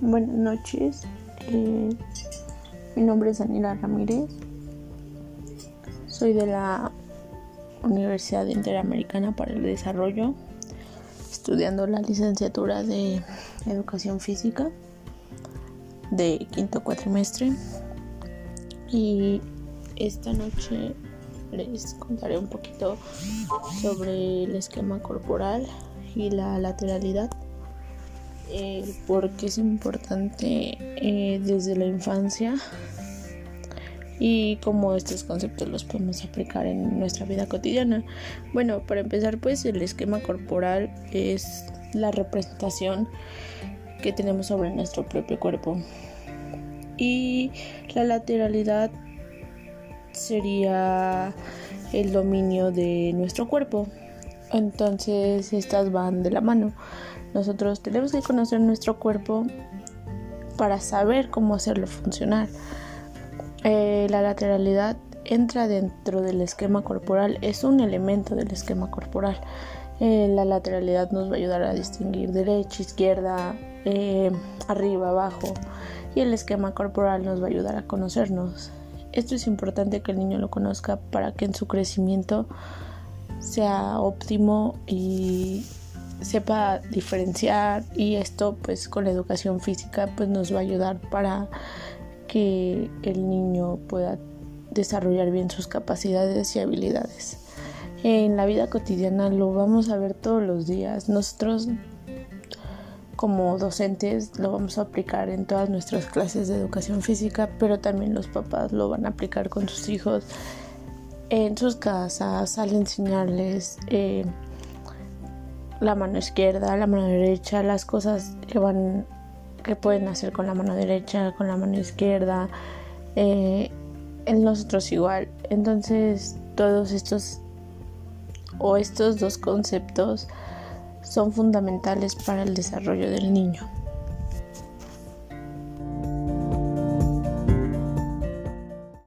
Buenas noches. Eh, mi nombre es Daniela Ramírez. Soy de la Universidad Interamericana para el Desarrollo, estudiando la licenciatura de Educación Física de quinto cuatrimestre. Y esta noche les contaré un poquito sobre el esquema corporal y la lateralidad eh, porque es importante eh, desde la infancia y cómo estos conceptos los podemos aplicar en nuestra vida cotidiana. Bueno, para empezar, pues el esquema corporal es la representación que tenemos sobre nuestro propio cuerpo. Y la lateralidad sería el dominio de nuestro cuerpo. Entonces estas van de la mano. Nosotros tenemos que conocer nuestro cuerpo para saber cómo hacerlo funcionar. Eh, la lateralidad entra dentro del esquema corporal, es un elemento del esquema corporal. Eh, la lateralidad nos va a ayudar a distinguir derecha, izquierda, eh, arriba, abajo y el esquema corporal nos va a ayudar a conocernos. Esto es importante que el niño lo conozca para que en su crecimiento sea óptimo y sepa diferenciar y esto pues con la educación física pues nos va a ayudar para que el niño pueda desarrollar bien sus capacidades y habilidades. En la vida cotidiana lo vamos a ver todos los días. Nosotros como docentes lo vamos a aplicar en todas nuestras clases de educación física, pero también los papás lo van a aplicar con sus hijos en sus casas al enseñarles eh, la mano izquierda, la mano derecha, las cosas que van que pueden hacer con la mano derecha, con la mano izquierda, eh, en nosotros igual. Entonces todos estos o estos dos conceptos son fundamentales para el desarrollo del niño.